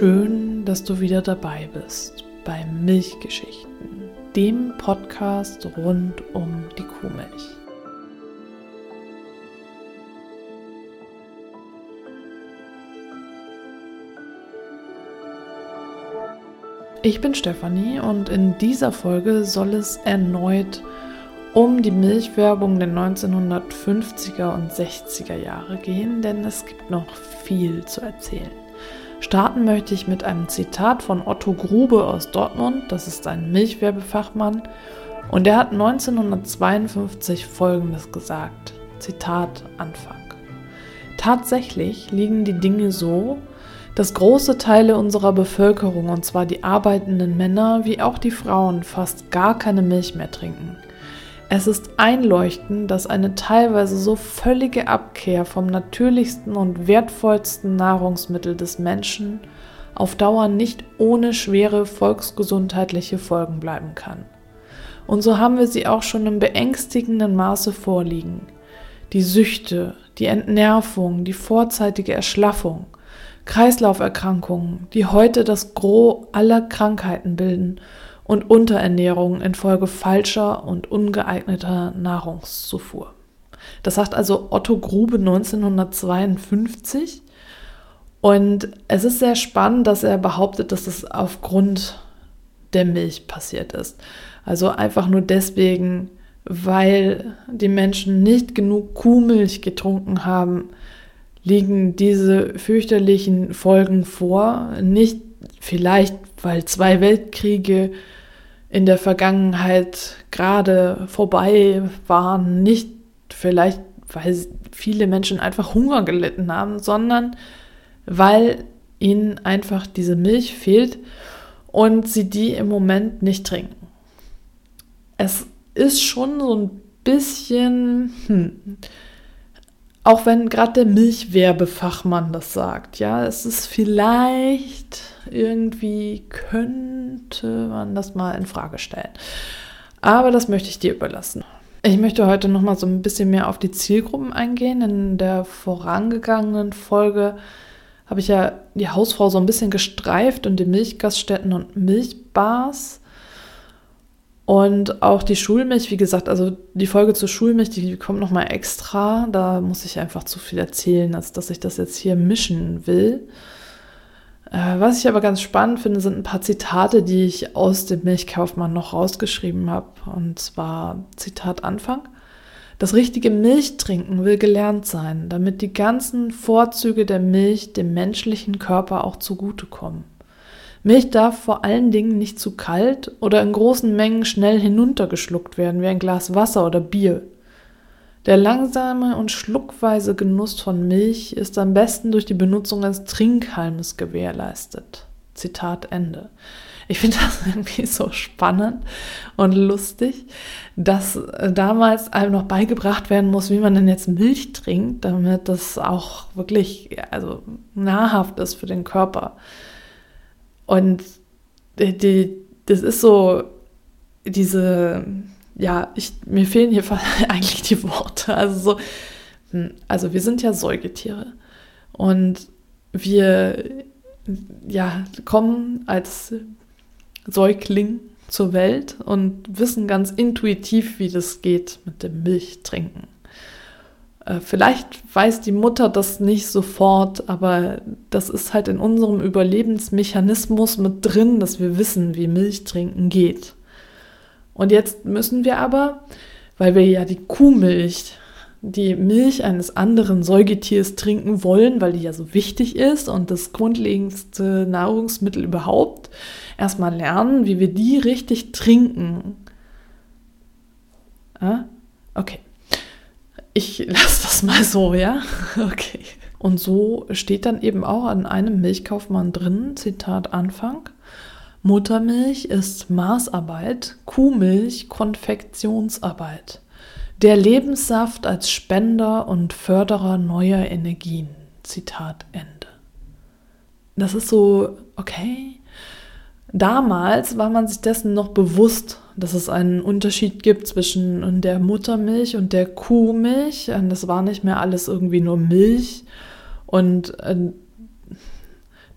Schön, dass du wieder dabei bist bei Milchgeschichten, dem Podcast rund um die Kuhmilch. Ich bin Stefanie und in dieser Folge soll es erneut um die Milchwerbung der 1950er und 60er Jahre gehen, denn es gibt noch viel zu erzählen. Starten möchte ich mit einem Zitat von Otto Grube aus Dortmund, das ist ein Milchwerbefachmann, und er hat 1952 Folgendes gesagt. Zitat Anfang. Tatsächlich liegen die Dinge so, dass große Teile unserer Bevölkerung, und zwar die arbeitenden Männer wie auch die Frauen, fast gar keine Milch mehr trinken. Es ist einleuchtend, dass eine teilweise so völlige Abkehr vom natürlichsten und wertvollsten Nahrungsmittel des Menschen auf Dauer nicht ohne schwere volksgesundheitliche Folgen bleiben kann. Und so haben wir sie auch schon im beängstigenden Maße vorliegen. Die Süchte, die Entnervung, die vorzeitige Erschlaffung, Kreislauferkrankungen, die heute das Gros aller Krankheiten bilden und Unterernährung infolge falscher und ungeeigneter Nahrungszufuhr. Das sagt also Otto Grube 1952. Und es ist sehr spannend, dass er behauptet, dass es aufgrund der Milch passiert ist. Also einfach nur deswegen, weil die Menschen nicht genug Kuhmilch getrunken haben, liegen diese fürchterlichen Folgen vor. Nicht vielleicht, weil zwei Weltkriege in der Vergangenheit gerade vorbei waren, nicht vielleicht, weil viele Menschen einfach Hunger gelitten haben, sondern weil ihnen einfach diese Milch fehlt und sie die im Moment nicht trinken. Es ist schon so ein bisschen, hm, auch wenn gerade der Milchwerbefachmann das sagt, ja, es ist vielleicht irgendwie könnte man das mal in Frage stellen. Aber das möchte ich dir überlassen. Ich möchte heute noch mal so ein bisschen mehr auf die Zielgruppen eingehen. In der vorangegangenen Folge habe ich ja die Hausfrau so ein bisschen gestreift und die Milchgaststätten und Milchbars. Und auch die Schulmilch, wie gesagt, also die Folge zur Schulmilch, die kommt nochmal extra. Da muss ich einfach zu viel erzählen, als dass ich das jetzt hier mischen will. Äh, was ich aber ganz spannend finde, sind ein paar Zitate, die ich aus dem Milchkaufmann noch rausgeschrieben habe. Und zwar Zitat Anfang. Das richtige Milchtrinken will gelernt sein, damit die ganzen Vorzüge der Milch dem menschlichen Körper auch zugutekommen. Milch darf vor allen Dingen nicht zu kalt oder in großen Mengen schnell hinuntergeschluckt werden wie ein Glas Wasser oder Bier. Der langsame und schluckweise Genuss von Milch ist am besten durch die Benutzung eines Trinkhalmes gewährleistet. Zitat Ende. Ich finde das irgendwie so spannend und lustig, dass äh, damals einem noch beigebracht werden muss, wie man denn jetzt Milch trinkt, damit das auch wirklich also nahrhaft ist für den Körper. Und die, das ist so diese, ja, ich, mir fehlen hier eigentlich die Worte. Also so, hm, also wir sind ja Säugetiere und wir ja, kommen als Säugling zur Welt und wissen ganz intuitiv, wie das geht mit dem Milchtrinken. Äh, vielleicht weiß die Mutter das nicht sofort, aber das ist halt in unserem Überlebensmechanismus mit drin, dass wir wissen, wie Milch trinken geht. Und jetzt müssen wir aber, weil wir ja die Kuhmilch, die Milch eines anderen Säugetiers trinken wollen, weil die ja so wichtig ist und das grundlegendste Nahrungsmittel überhaupt, erstmal lernen, wie wir die richtig trinken. Okay ich lasse das mal so, ja? Okay. Und so steht dann eben auch an einem Milchkaufmann drin, Zitat Anfang, Muttermilch ist Maßarbeit, Kuhmilch Konfektionsarbeit. Der Lebenssaft als Spender und Förderer neuer Energien. Zitat Ende. Das ist so, okay, Damals war man sich dessen noch bewusst, dass es einen Unterschied gibt zwischen der Muttermilch und der Kuhmilch. Und das war nicht mehr alles irgendwie nur Milch. Und äh,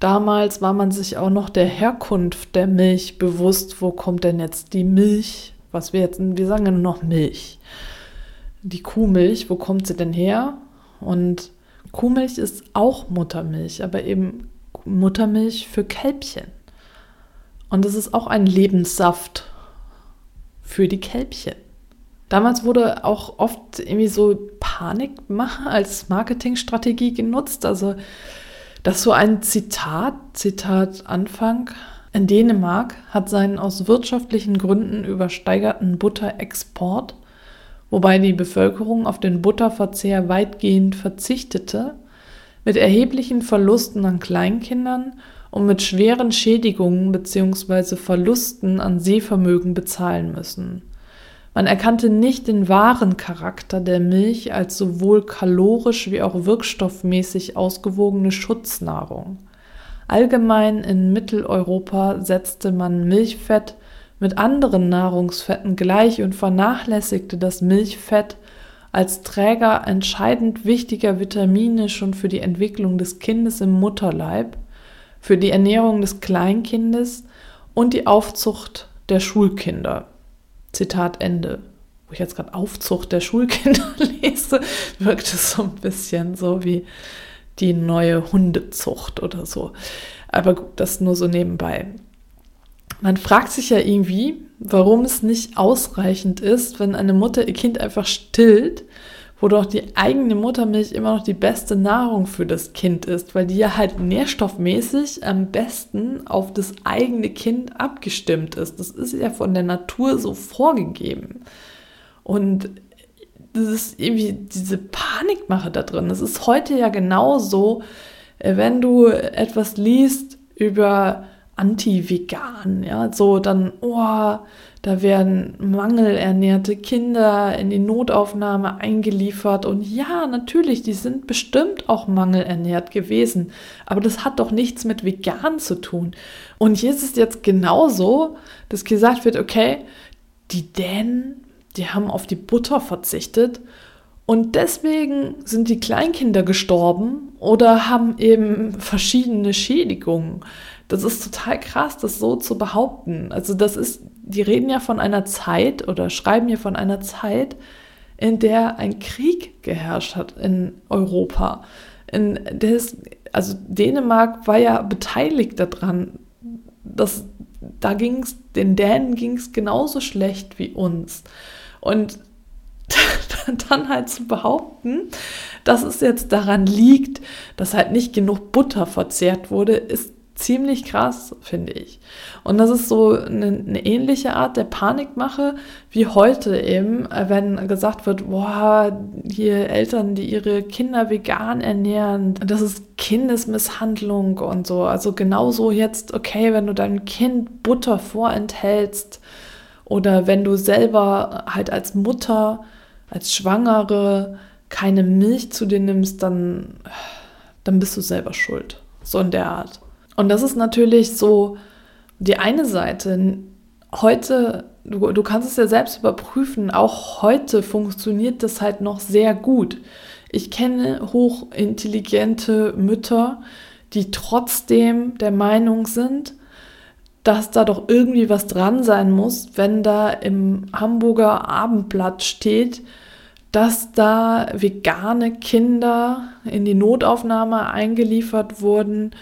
damals war man sich auch noch der Herkunft der Milch bewusst. Wo kommt denn jetzt die Milch? Was wir jetzt, wir sagen ja nur noch Milch. Die Kuhmilch, wo kommt sie denn her? Und Kuhmilch ist auch Muttermilch, aber eben Muttermilch für Kälbchen. Und es ist auch ein Lebenssaft für die Kälbchen. Damals wurde auch oft irgendwie so Panikmache als Marketingstrategie genutzt. Also das ist so ein Zitat, Zitat Anfang. In Dänemark hat seinen aus wirtschaftlichen Gründen übersteigerten Butterexport, wobei die Bevölkerung auf den Butterverzehr weitgehend verzichtete, mit erheblichen Verlusten an Kleinkindern und mit schweren Schädigungen bzw. Verlusten an Sehvermögen bezahlen müssen. Man erkannte nicht den wahren Charakter der Milch als sowohl kalorisch wie auch wirkstoffmäßig ausgewogene Schutznahrung. Allgemein in Mitteleuropa setzte man Milchfett mit anderen Nahrungsfetten gleich und vernachlässigte das Milchfett als Träger entscheidend wichtiger Vitamine schon für die Entwicklung des Kindes im Mutterleib, für die Ernährung des Kleinkindes und die Aufzucht der Schulkinder. Zitat Ende. Wo ich jetzt gerade Aufzucht der Schulkinder lese, wirkt es so ein bisschen so wie die neue Hundezucht oder so. Aber gut, das nur so nebenbei. Man fragt sich ja irgendwie, warum es nicht ausreichend ist, wenn eine Mutter ihr Kind einfach stillt wo doch die eigene Muttermilch immer noch die beste Nahrung für das Kind ist, weil die ja halt nährstoffmäßig am besten auf das eigene Kind abgestimmt ist. Das ist ja von der Natur so vorgegeben. Und das ist irgendwie diese Panikmache da drin. Es ist heute ja genauso, äh, wenn du etwas liest über anti-vegan, ja, so dann, oh, da werden mangelernährte Kinder in die Notaufnahme eingeliefert. Und ja, natürlich, die sind bestimmt auch mangelernährt gewesen. Aber das hat doch nichts mit vegan zu tun. Und hier ist es jetzt genauso, dass gesagt wird, okay, die Dänen, die haben auf die Butter verzichtet. Und deswegen sind die Kleinkinder gestorben oder haben eben verschiedene Schädigungen. Das ist total krass, das so zu behaupten. Also das ist, die reden ja von einer Zeit oder schreiben hier von einer Zeit, in der ein Krieg geherrscht hat in Europa. In der ist, also Dänemark war ja beteiligt daran. Das, da ging es, den Dänen ging es genauso schlecht wie uns. Und dann halt zu behaupten, dass es jetzt daran liegt, dass halt nicht genug Butter verzehrt wurde, ist ziemlich krass, finde ich. Und das ist so eine, eine, ähnliche Art der Panikmache wie heute eben, äh, wenn gesagt wird, boah, hier Eltern, die ihre Kinder vegan ernähren, das ist Kindesmisshandlung und so. Also genauso jetzt, okay, wenn du deinem Kind Butter vorenthältst oder wenn du selber halt als Mutter, als Schwangere keine Milch zu dir nimmst, dann, dann bist du selber schuld. So in der Art. Und das ist natürlich so die eine Seite. Heute, du, du kannst es ja selbst überprüfen, auch heute funktioniert das halt noch sehr gut. Ich kenne hochintelligente Mütter, die trotzdem der Meinung sind, dass da doch irgendwie was dran sein muss, wenn da im Hamburger Abendblatt steht, dass da vegane Kinder in die Notaufnahme eingeliefert wurden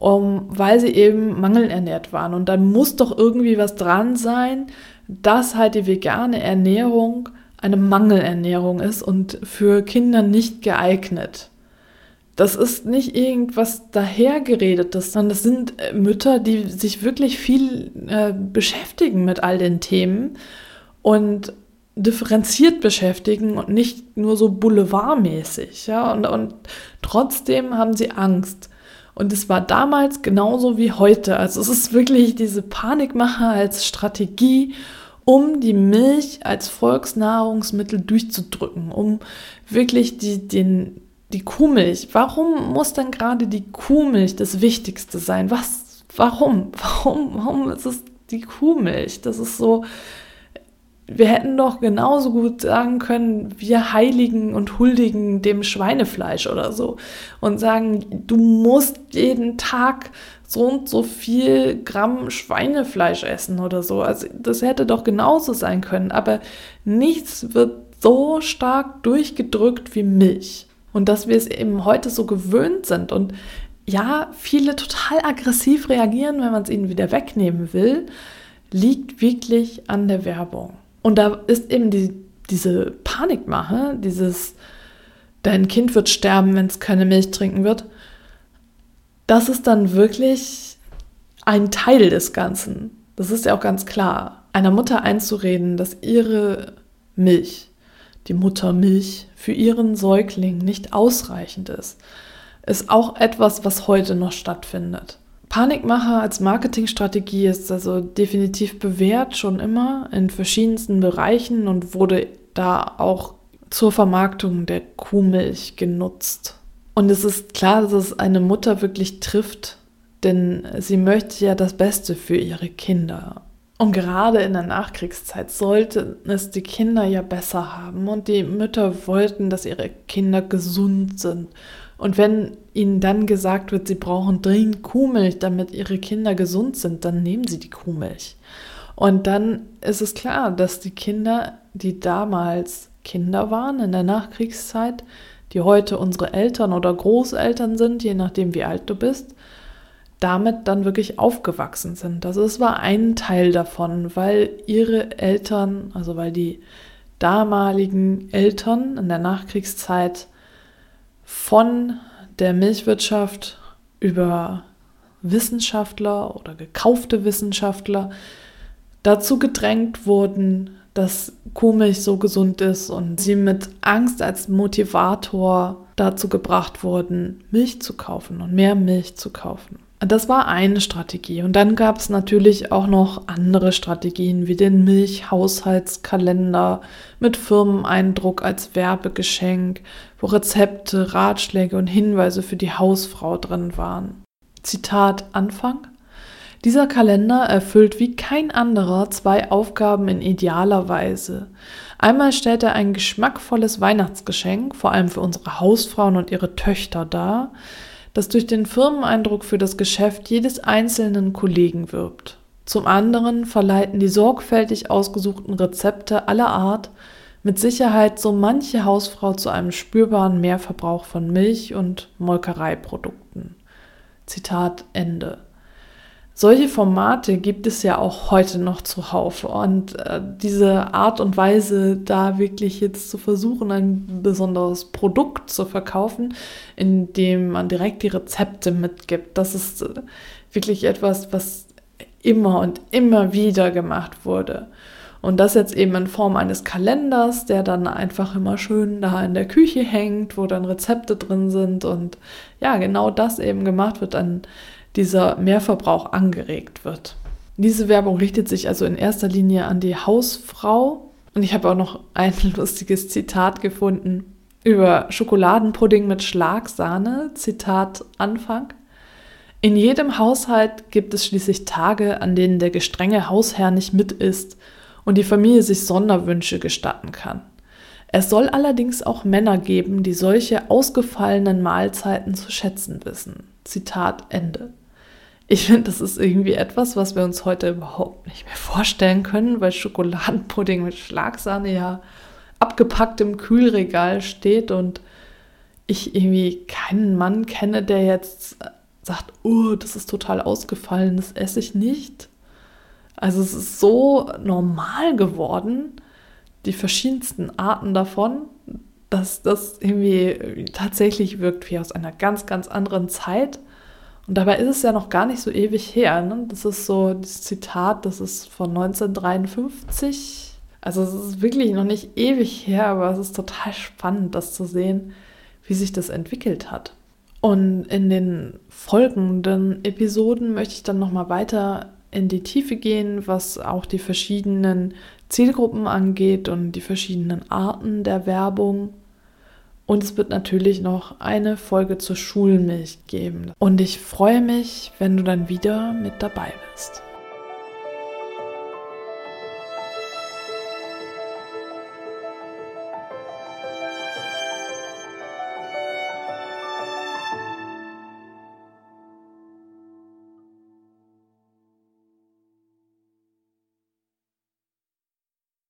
um, weil sie eben mangelernährt waren. Und dann muss doch irgendwie was dran sein, dass halt die vegane Ernährung eine Mangelernährung ist und für Kinder nicht geeignet. Das ist nicht irgendwas dahergeredetes, sondern das sind äh, Mütter, die sich wirklich viel äh, beschäftigen mit all den Themen und differenziert beschäftigen und nicht nur so boulevardmäßig. Ja? Und, und trotzdem haben sie Angst. Und es war damals genauso wie heute. Also es ist wirklich diese Panikmache als Strategie, um die Milch als Volksnahrungsmittel durchzudrücken, um wirklich die, den, die Kuhmilch. Warum muss dann gerade die Kuhmilch das Wichtigste sein? Was? Warum? Warum? Warum ist es die Kuhmilch? Das ist so. Wir hätten doch genauso gut sagen können, wir heiligen und huldigen dem Schweinefleisch oder so und sagen, du musst jeden Tag so und so viel Gramm Schweinefleisch essen oder so. Also das hätte doch genauso sein können, aber nichts wird so stark durchgedrückt wie Milch. Und dass wir es eben heute so gewöhnt sind und ja, viele total aggressiv reagieren, wenn man es ihnen wieder wegnehmen will, liegt wirklich an der Werbung. Und da ist eben die, diese Panikmache, dieses, dein Kind wird sterben, wenn es keine Milch trinken wird, das ist dann wirklich ein Teil des Ganzen. Das ist ja auch ganz klar. Einer Mutter einzureden, dass ihre Milch, die Muttermilch, für ihren Säugling nicht ausreichend ist, ist auch etwas, was heute noch stattfindet. Panikmacher als Marketingstrategie ist also definitiv bewährt schon immer in verschiedensten Bereichen und wurde da auch zur Vermarktung der Kuhmilch genutzt. Und es ist klar, dass es eine Mutter wirklich trifft, denn sie möchte ja das Beste für ihre Kinder. Und gerade in der Nachkriegszeit sollten es die Kinder ja besser haben und die Mütter wollten, dass ihre Kinder gesund sind und wenn ihnen dann gesagt wird, sie brauchen dringend Kuhmilch, damit ihre Kinder gesund sind, dann nehmen sie die Kuhmilch. Und dann ist es klar, dass die Kinder, die damals Kinder waren in der Nachkriegszeit, die heute unsere Eltern oder Großeltern sind, je nachdem wie alt du bist, damit dann wirklich aufgewachsen sind. Also es war ein Teil davon, weil ihre Eltern, also weil die damaligen Eltern in der Nachkriegszeit von der Milchwirtschaft über Wissenschaftler oder gekaufte Wissenschaftler dazu gedrängt wurden, dass Kuhmilch so gesund ist und sie mit Angst als Motivator dazu gebracht wurden, Milch zu kaufen und mehr Milch zu kaufen. Das war eine Strategie. Und dann gab es natürlich auch noch andere Strategien wie den Milchhaushaltskalender mit Firmeneindruck als Werbegeschenk, wo Rezepte, Ratschläge und Hinweise für die Hausfrau drin waren. Zitat Anfang. Dieser Kalender erfüllt wie kein anderer zwei Aufgaben in idealer Weise. Einmal stellt er ein geschmackvolles Weihnachtsgeschenk, vor allem für unsere Hausfrauen und ihre Töchter dar, das durch den Firmeneindruck für das Geschäft jedes einzelnen Kollegen wirbt. Zum anderen verleiten die sorgfältig ausgesuchten Rezepte aller Art mit Sicherheit so manche Hausfrau zu einem spürbaren Mehrverbrauch von Milch und Molkereiprodukten. Zitat Ende. Solche Formate gibt es ja auch heute noch zuhauf. Und äh, diese Art und Weise, da wirklich jetzt zu versuchen, ein besonderes Produkt zu verkaufen, indem man direkt die Rezepte mitgibt, das ist äh, wirklich etwas, was immer und immer wieder gemacht wurde. Und das jetzt eben in Form eines Kalenders, der dann einfach immer schön da in der Küche hängt, wo dann Rezepte drin sind und ja, genau das eben gemacht wird, dann dieser Mehrverbrauch angeregt wird. Diese Werbung richtet sich also in erster Linie an die Hausfrau. Und ich habe auch noch ein lustiges Zitat gefunden über Schokoladenpudding mit Schlagsahne. Zitat Anfang. In jedem Haushalt gibt es schließlich Tage, an denen der gestrenge Hausherr nicht mit ist und die Familie sich Sonderwünsche gestatten kann. Es soll allerdings auch Männer geben, die solche ausgefallenen Mahlzeiten zu schätzen wissen. Zitat Ende. Ich finde, das ist irgendwie etwas, was wir uns heute überhaupt nicht mehr vorstellen können, weil Schokoladenpudding mit Schlagsahne ja abgepackt im Kühlregal steht und ich irgendwie keinen Mann kenne, der jetzt sagt, oh, das ist total ausgefallen, das esse ich nicht. Also es ist so normal geworden, die verschiedensten Arten davon, dass das irgendwie tatsächlich wirkt wie aus einer ganz, ganz anderen Zeit und dabei ist es ja noch gar nicht so ewig her. Ne? Das ist so das Zitat, das ist von 1953. Also es ist wirklich noch nicht ewig her, aber es ist total spannend, das zu sehen, wie sich das entwickelt hat. Und in den folgenden Episoden möchte ich dann nochmal weiter in die Tiefe gehen, was auch die verschiedenen Zielgruppen angeht und die verschiedenen Arten der Werbung und es wird natürlich noch eine Folge zur Schulmilch geben. Und ich freue mich, wenn du dann wieder mit dabei bist.